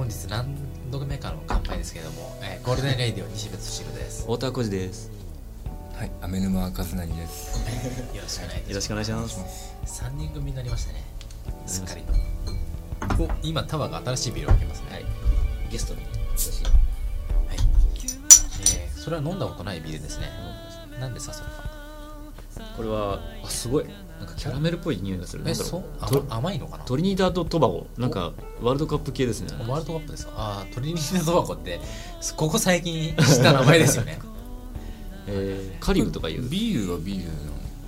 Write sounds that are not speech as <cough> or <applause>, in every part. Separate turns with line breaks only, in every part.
本日何度目かの乾杯ですけども、えーゴールデンレイディオ西別シルです。
太田浩二です。
はい、アメ沼和成です。<laughs>
よろしくお願いいたします。
よろしくお願いします。
3人組になりましたね。す。っかりと。お今タワーが新しいビールを開けますね。
はい。ゲストに。私
はい、えーそれは飲んだことないビールですね。なんでさそれか
これはあすごい。なんかキャラメルっぽい匂いがする。なんだろ
えそう？
ト
甘甘いのかな？
トリニダード・トバゴ。なんかワールドカップ系ですね。
ワールドカップですか？ああトリニダードバコってここ最近知った名前ですよね。<laughs>
えー、カリブとかいう。ビ
ビールはビールなん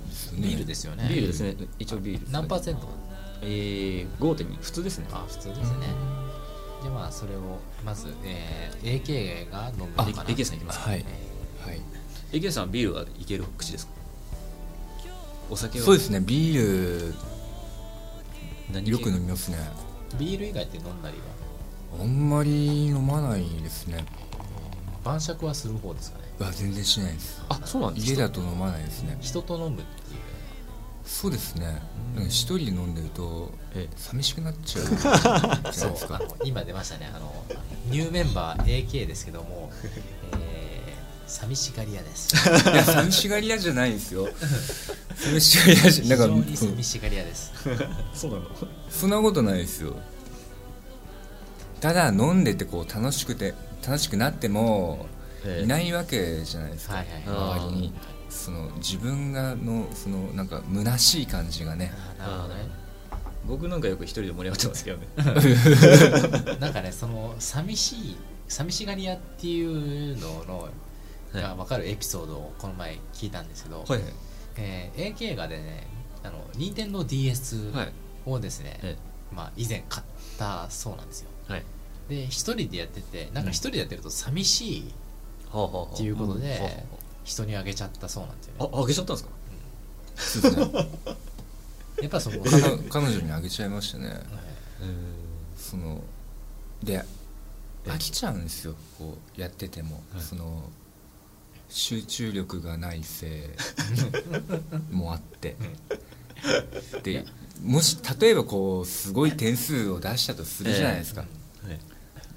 ですよね。
ビールですよね。
ールですね。一応ビール
何パーセント？
えー、5.2普通ですね。
あ普通ですね。じゃあまあそれをまず、えー、AK が飲むのかな？
あ AK さんいきますか。
はい。はい。
AK さんビールはいける口ですか？お酒は
そうですね、ビール、よく飲みますね。
ビール以外って飲んだりは？
あんまり飲まないですね。
晩酌はする方ですかね？
あ、全然しないです。
あそうなんです
家だと飲まないですね。
人と飲むっていう
そうですね。一人で飲んでると、
え
寂しくなっちゃうじゃないですか。<laughs>
今出ましたねあのニューメンバー AK ですけども、<laughs> えー、寂しがり屋です
いや、寂しがり屋じゃないですよ。<laughs> 寂しがり屋じゃ、
非
なんか、
常に
そう
寂しがり屋です。
そうなの？
そんなことないですよ。ただ飲んでてこう楽しくて楽しくなっても
ええ。
いないわけじゃないですか、
はいはい
周りに。その自分がのそのなんか虚しい感じがね。
なるほどね。
僕なんかよく一人で盛り上がってますけどね。<laughs>
なんかねその寂しい寂しがり屋っていうののが分かるエピソードをこの前聞いたんですけど、
はい
えー AK がでねあの NintendoDS
はい。
をですね、
え
まあ、以前買ったそうなんですよ。
はい。
で一人でやっててなんか一人でやってると寂しいっていうことで、人にあげちゃったそうなんですよね。
あああげちゃったんですか？
そうですね。<laughs>
やっぱその
彼女にあげちゃいましたね。
はい。
そので飽きちゃうんですよ。こうやってても、
はい。
その集中力がないせい <laughs> もあって。でもし例えばこうすごい点数を出したとするじゃないですか、
はい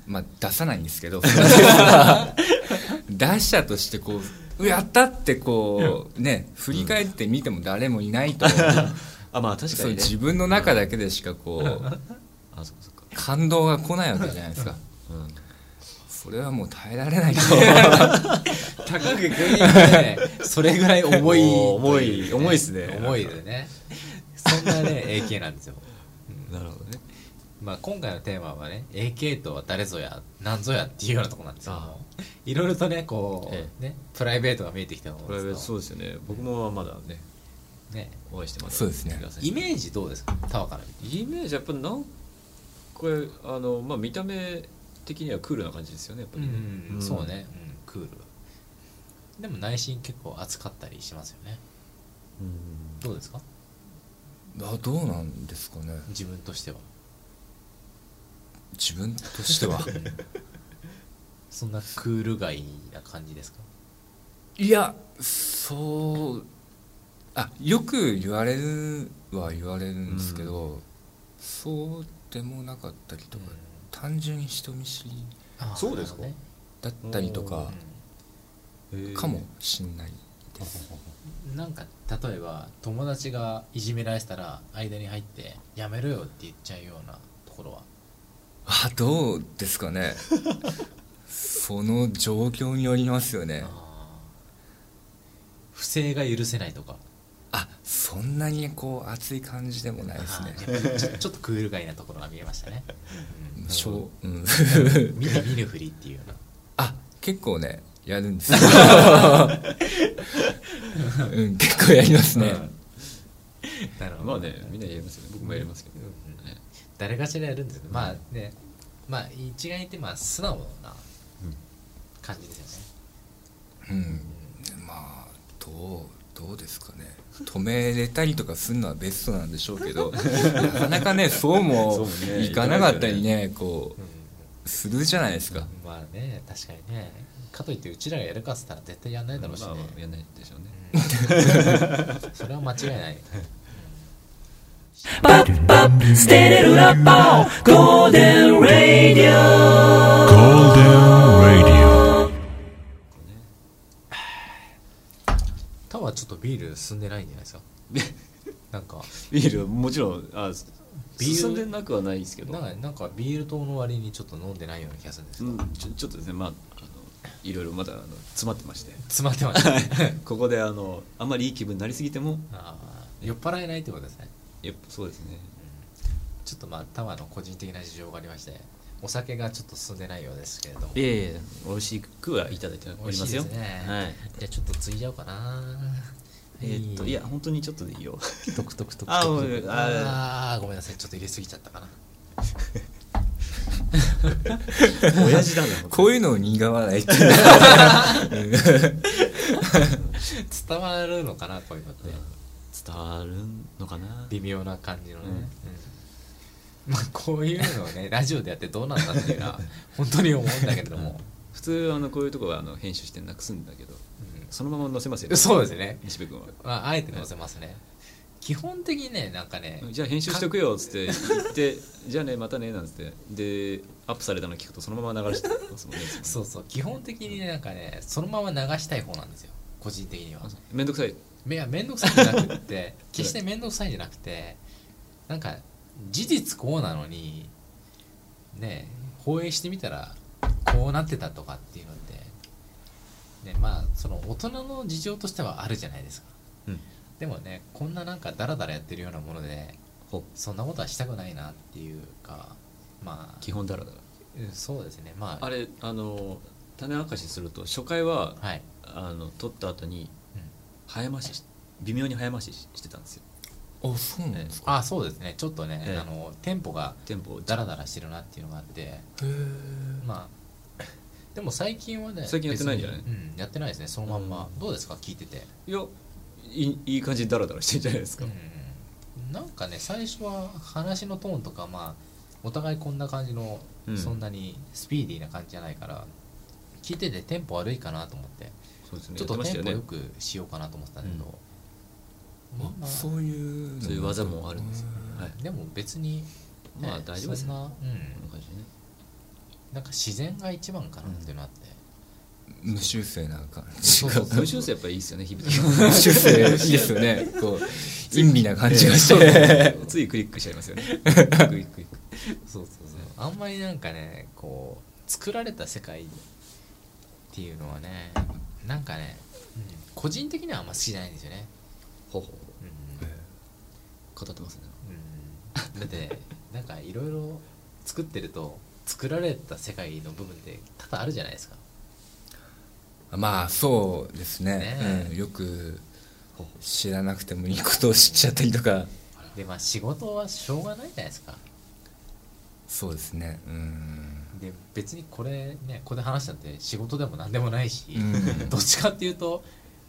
まあ出さないんですけど <laughs> 出したとしてこううやったってこうね振り返ってみても誰もいないと、<laughs>
あまあ確かにね。
自分の中だけでしかこう感動が来ないわけじゃないですか。
うん
それはもう耐えられない。<laughs>
高くグイねそれぐらい重い
重い重いっすね。
重いでね。そんなね AK なんですよ。<laughs>
なるほどね。
まあ、今回のテーマはね AK とは誰ぞや何ぞやっていうようなところなんですけどもいろいろとねこう、
え
ねプライベートが見えてきたと思うんです
そうですよね。僕もまだね
ね。
お会いしてます
そうですね。
イメージどうですか？タワから見て。
イメージやっぱなんこれあのまあ見た目的にはクールな感じですよねやっぱりね。
うんそうね、うん、クール。でも内心結構熱かったりしますよね。
うん。
どうですか？
あどうなんですかね。
自分としては。
自分としては？
そんなクールガイな感じですか？
いやそうあよく言われるは言われるんですけど、そうでもなかったりとか、単純に人見知り
そうですか？
だったりとかかもしんない
うんなんか例えば友達がいじめられてたら間に入って「やめろよ」って言っちゃうようなところは？
あどうですかね。<laughs> その状況によりますよね。
不正が許せないとか？
あそんなにこう熱い感じでもないですね。
ちょ <laughs> ちょっとクールガイなところが見えましたね、うん。
しょう、うん、
見る見るふりっていうような
あ結構ねやるんです。よ <laughs> うん結構やりますね、
なるほど。
まあねみんなやりますよね。僕もやりますけど。
うん
ね
誰かしらやるんですけどまあねまあ一概に言ってまあ素直な感じですよね。
うん、まあどうどうですかね。止めれたりとかするのはベストなんでしょうけど。<laughs> なかなかねそうもいかなかったりねこうするじゃないですか、
まあね確かにね。かといってうちらがやるかっつったら絶対やんないだろうしね、
まあやんないでしょうね。<laughs>
それは間違いない、タワーちょっとビール進んでないんじゃないですか？<laughs> なんか。
ビールもちろんあ
ビール。
進んでなくはないですけど。
なんかなんかビール糖の割にちょっと飲んでないような気がするんですが、
うん、ちょちょっとですねまああのいろいろまだあの詰まってまして。
詰まってましたね <laughs>
ここであのあんまりいい気分になりすぎても。
酔っ払えないってことですね。
やっぱそうですね。
ちょっとまあタワーの個人的な事情がありましてお酒がちょっと進んでないようですけれども。
いえいえ美味しくはいただいておりますよ。
ね、
はい。
じゃあちょっとついちゃおうかな
えーっといや本当にちょっとでいいよ。
トクトクトクトク
ああ
あーごめんなさい。ちょっと入れすぎちゃったかな。
親父だな <laughs>
こういうのを苦笑いって
伝わるのかなこういうのって、
伝わるのかな？
微妙な感じのね、うん。まあこういうのをね <laughs> ラジオでやってどうなんだっていうのは本当に思うんだけれども、
普通あのこういうとこはあの編集してなくすんだけどそのまま載せますよ
うんそうですね。
西部君は。
まあ、あえて載せますね。基本的にねなんかね
じゃあ編集しとくよっつって言って <laughs> じゃあねまたねなんつって。でアップされたの聞くとそのまま流してますもんね。
そうそう。基本的にねなんかねそのまま流したい方なんですよ。個人的には。
めんどくさい。
いやめんどくさいんじゃなくって <laughs> 決してめんどくさいんじゃなくてなんか事実こうなのにね放映してみたらこうなってたとかっていうのねまあその大人の事情としてはあるじゃないですか。
うん。
でもねこんななんかダラダラやってるようなもので
ほ
そんなことはしたくないなっていうかまあ
基本だらだら
うんそうですね。まあ
あれあの種明かしすると初回は
はい、
あの撮った後に
うん。
早回しし微妙に早回しししてたんですよ。
あそうなんですか？
あそうですね。ちょっとね、
ええ。
あのテンポが
テンポを
ダラダラしてるなっていうのがあって
へえ
まあでも最近はね
最近やってないんじゃない？
うんやってないですね。そのまんま、
うん。
どうですか？聞いてて。
いやいいいい感じにダラダラしてんじゃないですか、
うんなんかね最初は話のトーンとかまあお互いこんな感じの、
うん。
そんなにスピーディーな感じじゃないから聞いててテンポ悪いかなと思って。
そうですね。
ちょっとテンポよくしようかなと思ってたんだけど、まあ
あそういうの
そういう技もあるんですよ。はい。
でも別に、ね
まあ大丈夫ですよ。
そんな、うん、
こんな感じでね
なんか自然が一番かなっていうのあって、
無修正な感じ
そうそう
無修正やっぱいいですよね日々
無修正いいですよね。こう陰微な感じがして。
ついクリックしちゃいますよね。クリッククリック。
そうそうそう。あんまりなんかねこう作られた世界っていうのはねなんかね、うん、個人的にはあんま好きじゃないんですよね、
ほうほう。
うん。
語ってますね。
うん、だってなんかいろいろ作ってると作られた世界の部分って多々あるじゃないですか。
まあそうですね。
ね
うん、よく知らなくてもいいことを知っちゃったりとか。
でまあ仕事はしょうがないじゃないですか。
そうですね。うん。
で別にこれねここで話したって仕事でも何でもないし、
うん。
どっちかっていうと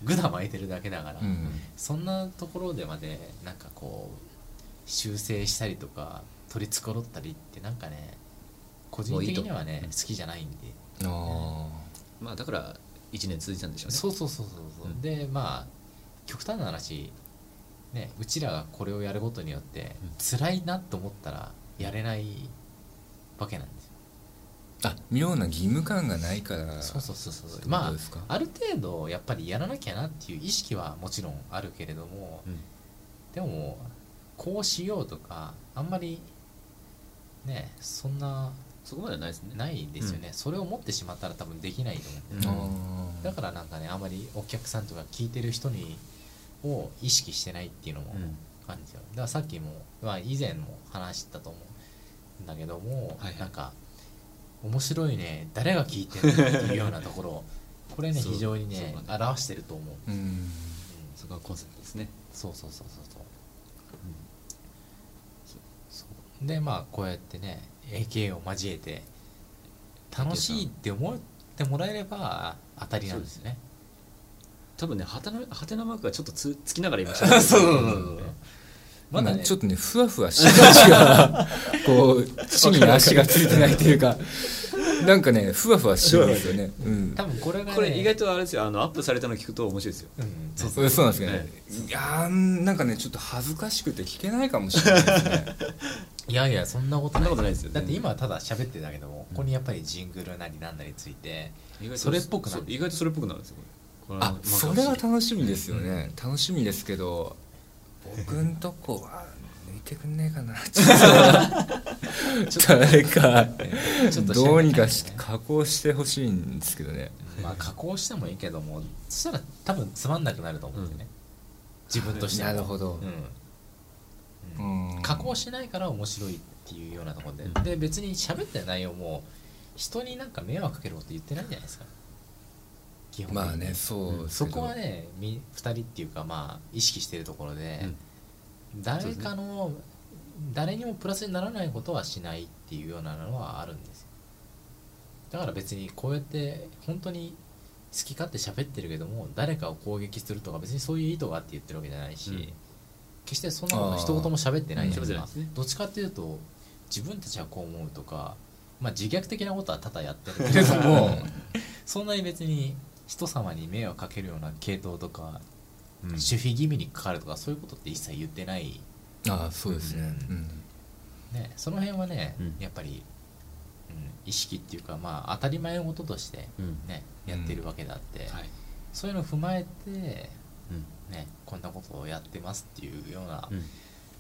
グダ巻いてるだけだから、
うん。
そんなところでまでなんかこう修正したりとか取り繕ったりってなんかね個人的にはね好きじゃないんで、
あ
まあだから1年続いてたんでしょうね。
そうそうそうそうそう、
うん。
でまあ極端な話ねうちらがこれをやることによって
うん
辛いなと思ったらやれないわけなんですよ。
あ妙な義務感がないから
そうそうそうそう。まあある程度やっぱりやらなきゃなっていう意識はもちろんあるけれども、
うん。
でもこうしようとかあんまりねそんな
そこまではないですね。
ないですよね、それを持ってしまったら多分できないと思う。ん。で
あー。
だからなんかねあまりお客さんとか聞いてる人にを意識してないっていうのも
うん。
あるんですよ。だからさっきも、まあ、以前も話したと思うんだけども、
はいはい。
なんか面白いね誰が聞いてるのっていうようなところ <laughs> これね非常にね
ね。
表してると思う、
うん。
うん。
そこがコンセプトですね。
そうそうそうそうそう。そうでまあこうやってね AK を交えて楽しいって思ってもらえれば当たりなんですよね
多分ねはてなはてなマークがちょっとつつきながら言いましたね。<laughs>
そうそうそうそう。まだね
ちょっとねふわふわした足がこう地に足がついてないというか。なんかねふわふわしてるんですよね、うん、
多分これがね
これ意外とあれですよ。あのアップされたの聞くと面白いですよ。
うんそう
そうそう。なんですけどね。
ね。
いやーなんかねちょっと恥ずかしくて聞けないかもしれないですね <laughs>
いやいやそんなことない。
そんなことないですよ
だって今はただ喋ってるだけでも、ここにやっぱりジングルなりなんなりついてそれっぽくなる。
意外とそれっぽくなるんですよ
あ
ま
それは楽しみですよね、楽しみ。ですけど僕んとこは抜いてくんねえかな。<laughs> ちょっと誰か
ちょっと
どうにかし
ね
加工してほしいんですけどね。
まあ加工してもいいけどもそしたら多分つまんなくなると思うんだよね、自分としても。
なるほど。
うん
うん
加工しないから面白いっていうようなところで、
うん。
で別に喋ってる内容も人になんか迷惑かけること言ってないんじゃないですか。基本
まあねそう
そこはねみ2人っていうかまあ意識してるところで、
うん。
誰かの、誰にもプラスにならないことはしないっていうようなのはあるんですよ。だから別にこうやって本当に好き勝手喋ってるけども誰かを攻撃するとか別にそういう意図があって言ってるわけじゃないし、
うん
決してそんなこと一言も喋ってないじゃないですかどっちかっていうと自分たちはこう思うとか、まあ、自虐的なことは多々やってるけれどもそんなに別に人様に迷惑かけるような系統とか、
うん。
守秘義務にかかるとかそういうことって一切言ってない、
ああそうですね、
う
うん。
ね、その辺はね、
うん。
やっぱり、うん、意識っていうかまあ当たり前のこととして、
うん。
ね、やってるわけであって、
はい。
そういうのを踏まえて、
うん
ね、こんなことをやってますっていうような、
うん。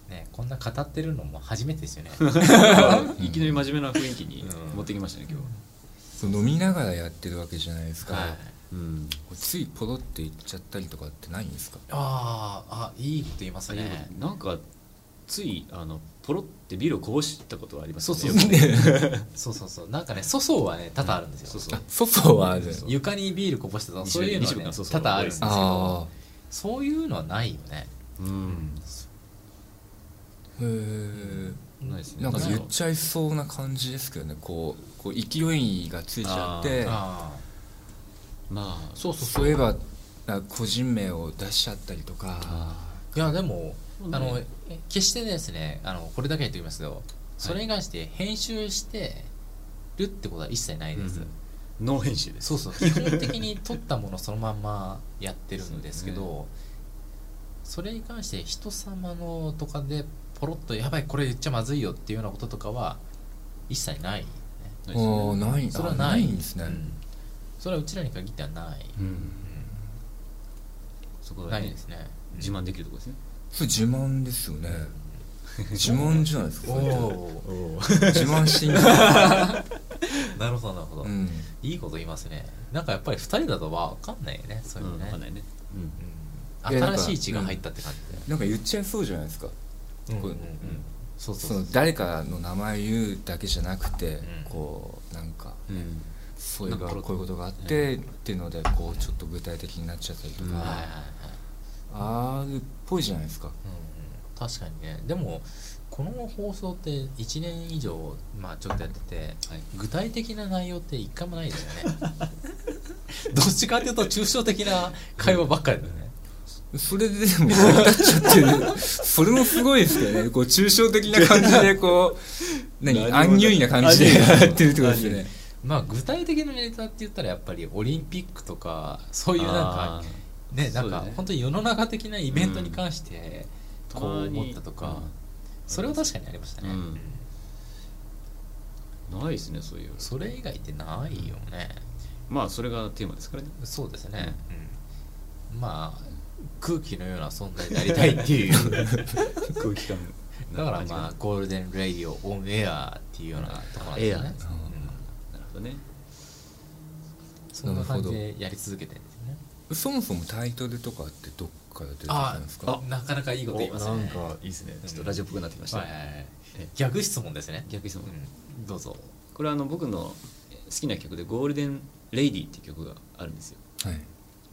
ね、こんな語ってるのも初めてですよね。<laughs> <laughs>
いきなり真面目な雰囲気に
うん。
持ってきましたね今日。
そう飲みながらやってるわけじゃないですか、
はい。
うん。
ついポロって言っちゃったりとかってないんですか？
あーあいいこと言いますね。
と。なんかついあのポロってビールをこぼしたことはあります
そう
よね
そう
よく。ね <laughs>
そうそうそう。なんかね粗相はね多々あるんですよ、
そうそう。
あ外は
床にビールこぼしてたとか
西
そういうのは、ね、多々あるんですけ
あ
どそういうのはないよね。
うん。
あへえ
ないですね。
なんか言っちゃいそうな感じですけどね。こうこう勢いがついちゃって。
あ
まあ
そうそうそう。
いえば個人名を出しちゃったりとか。
あ
いやでも、あのえ決してですねあのこれだけ言っておきますけどそれに関して編集してるってことは一切ないです、
うんノー編集です。
そうそう。基本的に撮ったものそのまんまやってるんですけど
そう
それに関して人様のとかでポロッとやばいこれ言っちゃまずいよっていうようなこととかは一切ない、ね、
ないですね。
ああない
それは
あ
ない
んですね、
うん。それはうちらに限ってはない、
うん。そこはね
ないですね。
自慢できるところですね。
それ自慢ですよね。自慢じゃないですか。自慢していいんだ
なるほどなるほど、
うん。
いいこと言いますね。なんかやっぱり2人だと分かんないよねそういう
うん
のね、
わかんないね。うん。
新しい血が入ったって感じで、
なんか言っちゃいそうじゃないですか。こう
うんうん。うん。そうそう
その誰かの名前言うだけじゃなくて、
ん。
こうなんか
うん。
そういうこういうことがあってっていうのでこうちょっと具体的になっちゃったりとか、あるっぽいじゃないですか。
うんうん。確かにね。でもこの放送って1年以上まあちょっとやってて、
はい。
具体的な内容って一回もないですよね。<laughs> どっちかっていうと抽象的な会話ばっかりだよね、
それででも成り立っちゃってる。<laughs> それもすごいですけどね。こう抽象的な感じでこう <laughs> 何アンニュイな感じでやってるってことですよね。
まあ具体的なネタって言ったらやっぱりオリンピックとかそういうなんか
あ
ねなんか本当に世の中的なイベントに関して
ー
こう思ったとか、それは確かにありましたね、
うん。
うん
ないですねそういう。
それ以外ってないよね、
まあそれがテーマですからね。
そうですね、うん。まあ空気のような存在でありたいっていう。<laughs>
空気感。
だからまあゴールデン・レイディオ・オン・エアっていうようなところなんですよね。
エア。
うん。
なるほどね。
そんな感じでやり続けてるんですよね。
そもそもタイトルとかってどっから出てきたんですか？
なかなかいいこと言いますね。
おなんかいいですね。ちょっとラジオっぽくなってきました、
はいはいはい
え
逆質問ですね。
逆質問。
うん。どうぞ。
これはあの僕の好きな曲で「ゴールデン・レイディ」っていう曲があるんですよ。
はい。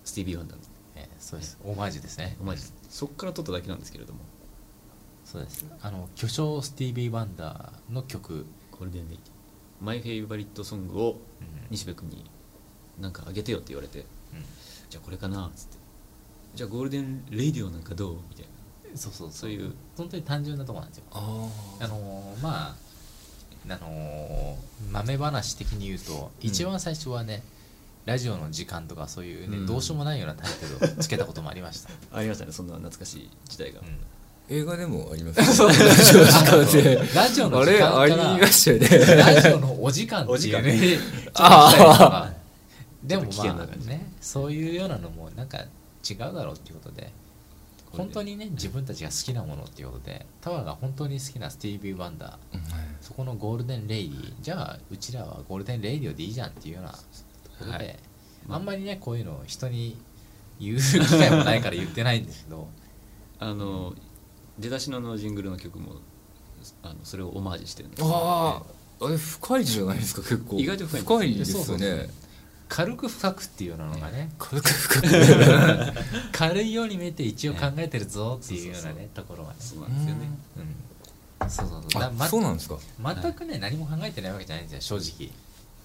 スティービー・ワンダーの。
えーそうです。オマージュですね。
オマージュそっから撮っただけなんですけれども。
そうです。あの巨匠スティービー・ワンダーの曲、「
ゴールデン・レイディ」 my favorite song を
うん。
西部君になんかあげてよって言われて。
う
じゃあこれかなっつってじゃあゴールデン・レイディオなんかどう？みたい
んそうそう
そう。いう
本当に単純なところなんですよ。
あ
あのーまああのー豆話的に言うと一番最初はね、ラジオの時間とかそういうね、
うん。
どうしようもないようなタイトルを <laughs> つけたこともありました、
ありましたね。そんな懐かしい時代が、
うん。
映画でもありますよね。ラジオ時間。で
ラジオの
あれ
時間から
ありましたよね。
ラジオのお時間っていう
お時間。
ね
あ
かでもまあねそういうようなのもなんか違うだろうっていうことで。本当にね。自分たちが好きなものっていうことで。タワーが本当に好きなスティービー・ワンダー。そこのゴールデン・レイディじゃあうちらはゴールデン・レイディオでいいじゃんっていうような。ところで、
はい。
あ。んまりねこういうのを人に言う機会もないから言ってないんですけど。
あの出だしのジングルの曲もあのそれをオマージュしてるんです
あああれ深いじゃないですか結構。
意外と深い
ですよ。
そうそうそう。
ね
軽く深くっていうようなのがね。<laughs>
軽く深く。<laughs>
軽いように見えて一応考えてるぞっていうようなねところがね。
そうなんですよね。
うん。そうそうそう。
そうなんですか。
全くね何も考えてないわけじゃないんですよ正直。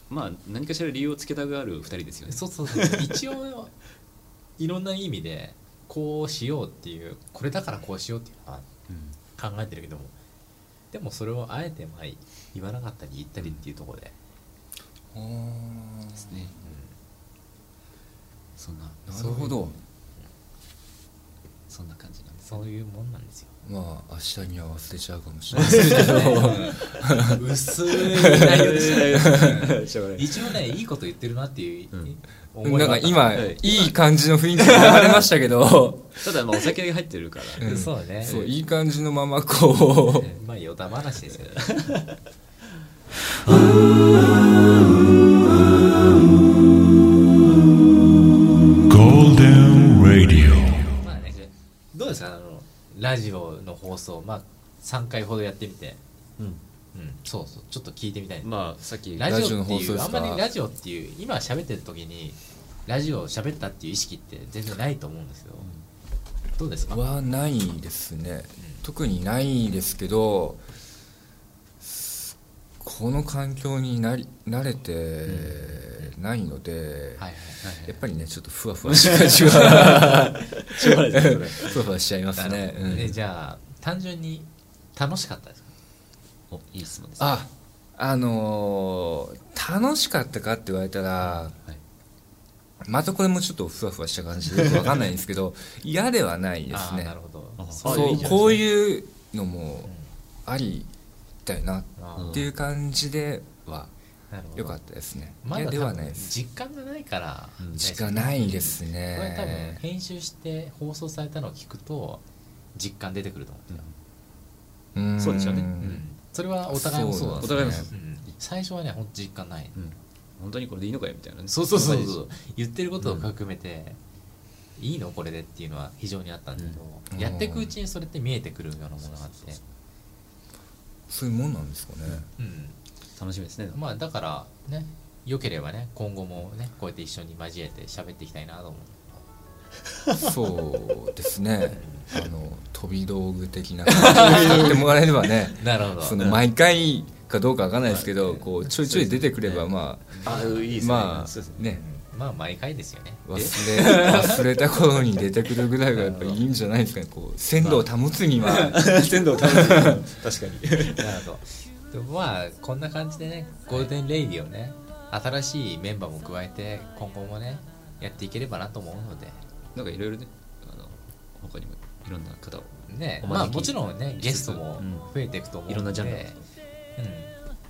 まあ何かしら理由をつけたがる2人ですよね。
そうそうそう。<laughs> 一応いろんな意味でこうしようっていうこれだからこうしようっていうのは
うん
考えてるけども。でもそれをあえてまあ言わなかったり言ったりっていうところで、
あ
ですねそんな
あなるほど
そんな感じなんです
そういうもんなんですよ。
まあ明日には忘れちゃうかもしれない。ですけど
薄い。内容でしたね一応ねいいこと言ってるなっていう、
うん。
なんか今
はい。
いい感じの雰囲気が流れましたけど。<laughs>
ただまあお酒が入ってるから。
うん。
そうね。
そういい感じのままこう。
まあ余談話ですよね <laughs> ラジオの放送まあ3回ほどやってみて。
うん。
うん。そうそう。ちょっと聞いてみたい。
まあさっき
ラジオっていうあんまりラジオっていう今喋ってる時にラジオを喋ったっていう意識って全然ないと思うんですけどどうですか？
はないですね。特にないですけどこの環境になり慣れてないので、やっぱりねちょっとふわふわした感じが
しょうがないですね。<laughs>
ふわふわしちゃいますね。
じゃあ単純に楽しかったですか？
おいい質問です。
ああのー楽しかったかって言われたら
はい。
またこれもちょっとふわふわした感じでよくわかんないんですけど <laughs> 嫌ではないですね。
なるほど。
あ
そうこういうのも
うん。
ありだよなっていう感じでは
あなるほど。
良かったですね。
まだ
嫌では
多分
ないです。
実感がないから
うん。
時間ないです
これ多分
ね
編集して放送されたのを聞くと実感出てくると思うんですよ、
うん。
そうでしょうね。
うん。それはお互いもそうなんですよ
お互いも
最初はね本当実感ない、
うん。本当にこれでいいのかよみたいなね。
そうそうそうそう。言ってることを含めて、いいのこれでっていうのは非常にあったんだけど、
うん。
やっていくうちにそれって見えてくるようなものがあって。
そういうもんなんですかね。
うん
楽しみですね。
まあだからね良ければね今後もねこうやって一緒に交えて喋っていきたいなと思う。
そうですね。あの飛び道具的な感じで使ってもらえればね <laughs>
なるほど。
その毎回かどうかわかんないですけどこうちょいちょい出てくればま
あいいですね。
あまあね。
まあ毎回ですよね。
忘れ忘れた頃に出てくるぐらいがやっぱいいんじゃないですかね。こう鮮度を保つには。<laughs>
鮮度を保つ確かに。<laughs>
なるほどでもまあこんな感じでねゴールデンレイディをね新しいメンバーも加えて今後もねやっていければなと思うので。
なんかいろいろねあの他にもいろんな方を
ねまあもちろんねゲストも
うん。
増えていくと思うので、
いろんなジャンル
う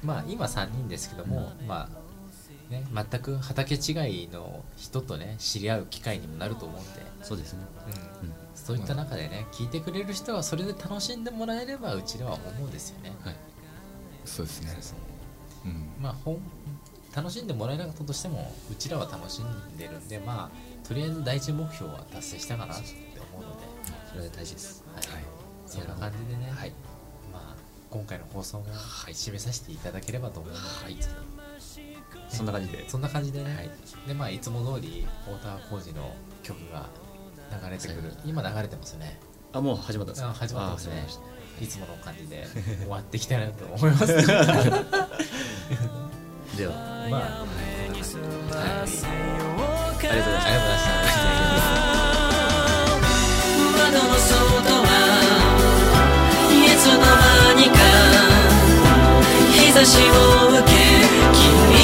ん、まあ今3人ですけども、まあね全く畑違いの人とね知り合う機会にもなると思うんで、
そうですね。
うん。そういった中でね聞いてくれる人はそれで楽しんでもらえればうちらは思うんですよね、
はい
そうですね。うん。
まあほん楽しんでもらえなかったとしてもうちらは楽しんでるんでまあとりあえず第一目標は達成したかなって思うので、
それは大事です。
はい。そんな感じでね、
はい。
まあ、今回の放送も締めさせていただければと思うので、
そんな感じで。
そんな感じでね、でまあ、いつも通り太田浩二の曲が流れてくる、今流れてますよね。
あもう始まったんですか？
あ始まってますねいつもの感じで終わっていきたいなと思います。<laughs>
では
まあ、
はい。
ありがとうございました。
窓の外はいつの間にか日差しを受